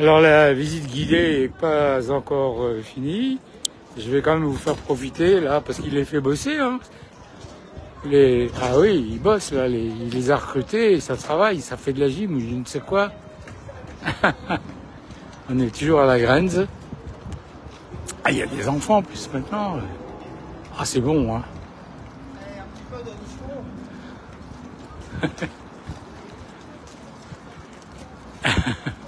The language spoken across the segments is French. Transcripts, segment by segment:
Alors la visite guidée n'est pas encore euh, finie. Je vais quand même vous faire profiter là parce qu'il les fait bosser. Hein. Ah oui, ils bossent là, il les a recrutés, ça travaille, ça fait de la gym ou je ne sais quoi. On est toujours à la Grenze. Ah, il y a des enfants en plus maintenant. Ah, c'est bon, hein. Ah,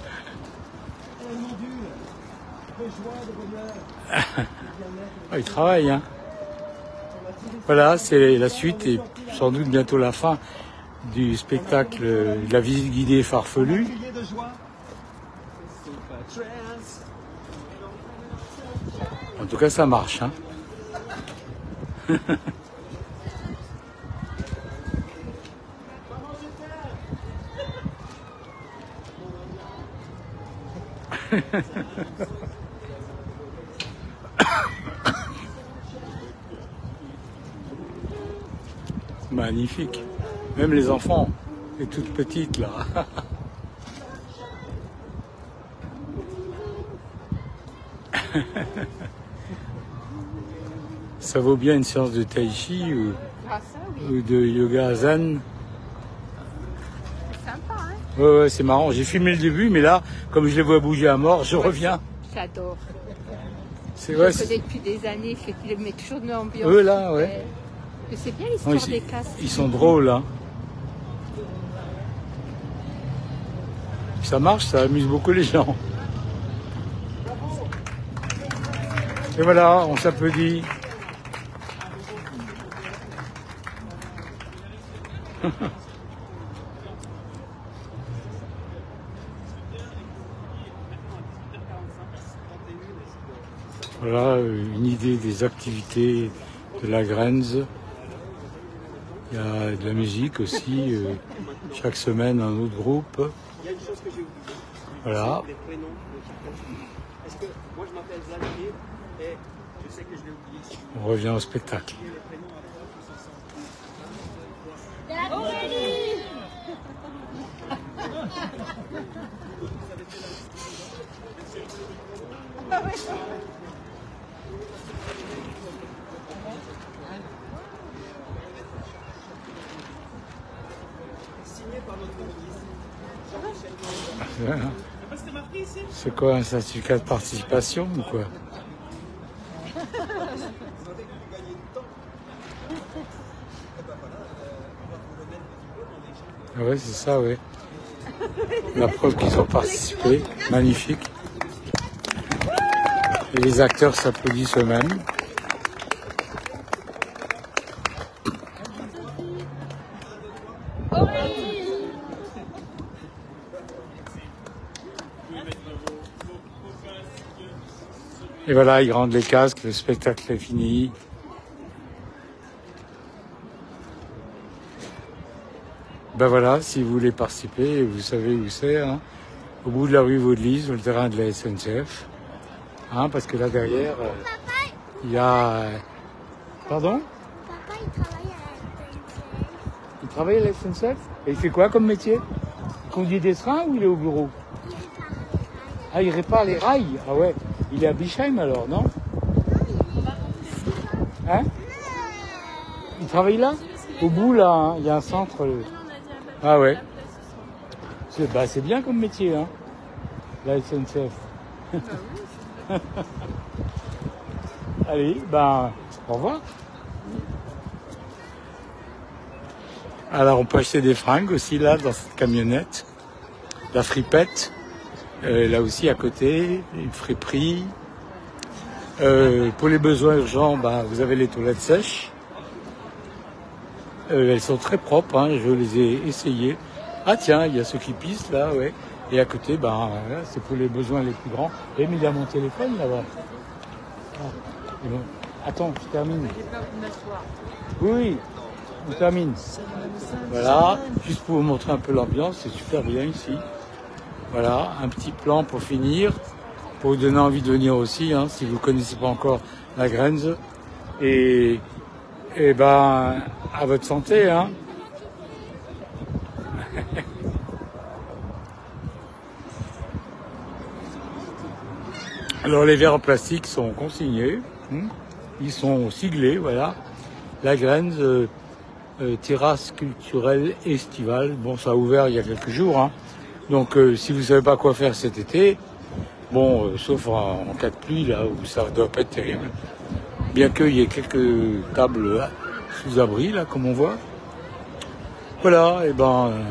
il travaille, hein. Voilà, c'est la suite et sans doute bientôt la fin du spectacle de la visite guidée farfelue. En tout cas, ça marche. Hein. Magnifique. Même les enfants, les toutes petites là. Ça vaut bien une séance de tai chi ou, Ah, ça, oui. ou de yoga zen? C'est sympa, hein Ouais, ouais, c'est marrant. J'ai filmé le début, mais là, comme je les vois bouger à mort, je reviens. J'adore. C'est Je ouais, le c'est- connais depuis des années, fait qu'il met toujours de l'ambiance. Eux, là, ouais. C'est bien l'histoire des casques. ils sont drôles, hein. Ça marche, ça amuse beaucoup les gens. Et voilà, on s'applaudit. Voilà euh, une idée des activités de la Grenze. Il y a de la musique aussi, euh, chaque semaine un autre groupe. Voilà. les prénoms de chacun. Est-ce que moi je m'appelle Vladimir et je sais que je vais oublier si On revient au spectacle. les prénoms après tous ensemble. Signé par notre ministre. C'était marqué ici C'est quoi un certificat de participation ou quoi Ah ouais, c'est ça, ouais. La preuve qu'ils ont participé, magnifique. Et les acteurs s'applaudissent eux-mêmes. Et voilà, ils rendent les casques, le spectacle est fini. Ben voilà, si vous voulez participer, vous savez où c'est, hein, au bout de la rue Vaudelise, sur le terrain de la SNCF. Hein, parce que là derrière, euh, il y a... euh, Pardon? Papa, il travaille à la SNCF. Il travaille à la SNCF Et il fait quoi comme métier? Il conduit des trains ou il est au bureau? Il répare les rails. Ah, il répare les rails? Ah ouais. Il est à Bischheim alors, non Hein Il travaille là Au bout là, hein, il y a un centre. Ah ouais. C'est bah, bien comme métier, hein La SNCF. Allez, ben, au revoir. Alors on peut acheter des fringues aussi là dans cette camionnette. La fripette. Euh, là aussi à côté, une friperie. Euh, pour les besoins urgents, bah, vous avez les toilettes sèches. Euh, elles sont très propres, hein, je les ai essayées. Ah tiens, il y a ceux qui pissent là, ouais. Et à côté, bah, c'est pour les besoins les plus grands. Et mais il y a mon téléphone là-bas. Ah, bon. Attends, je termine. Oui, oui, on termine. Voilà, juste pour vous montrer un peu l'ambiance, c'est super bien ici. Voilà, un petit plan pour finir, pour vous donner envie de venir aussi, hein, si vous ne connaissez pas encore la Grenze. Et, et ben, à votre santé, hein. Alors les verres en plastique sont consignés, hein. ils sont siglés, voilà. La graine, euh, euh, terrasse culturelle estivale. Bon, ça a ouvert il y a quelques jours, hein. Donc euh, si vous savez pas quoi faire cet été, bon, euh, sauf en, cas de pluie là où ça doit pas être terrible, bien qu'il y ait quelques tables là, sous abri là, comme on voit. Voilà, et ben, euh,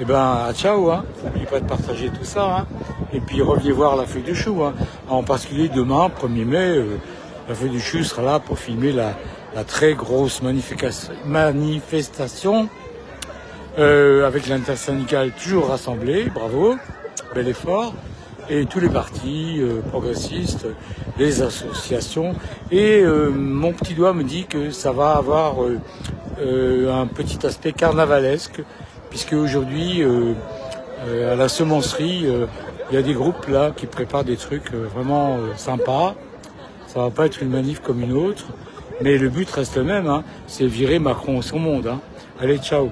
et ben, à ciao, hein. N'oubliez pas de partager tout ça, hein. Et puis revenez voir la feuille du chou, hein. En particulier demain, 1er mai, euh, la feuille du chou sera là pour filmer la, la très grosse manifestation euh, avec l'intersyndicale toujours rassemblée, bravo, bel effort, et tous les partis euh, progressistes, les associations. Et euh, mon petit doigt me dit que ça va avoir un petit aspect carnavalesque, puisque aujourd'hui, à la semencerie, il y a des groupes là qui préparent des trucs vraiment sympas. Ça va pas être une manif comme une autre, mais le but reste le même, hein, c'est virer Macron son monde. Hein. Allez, ciao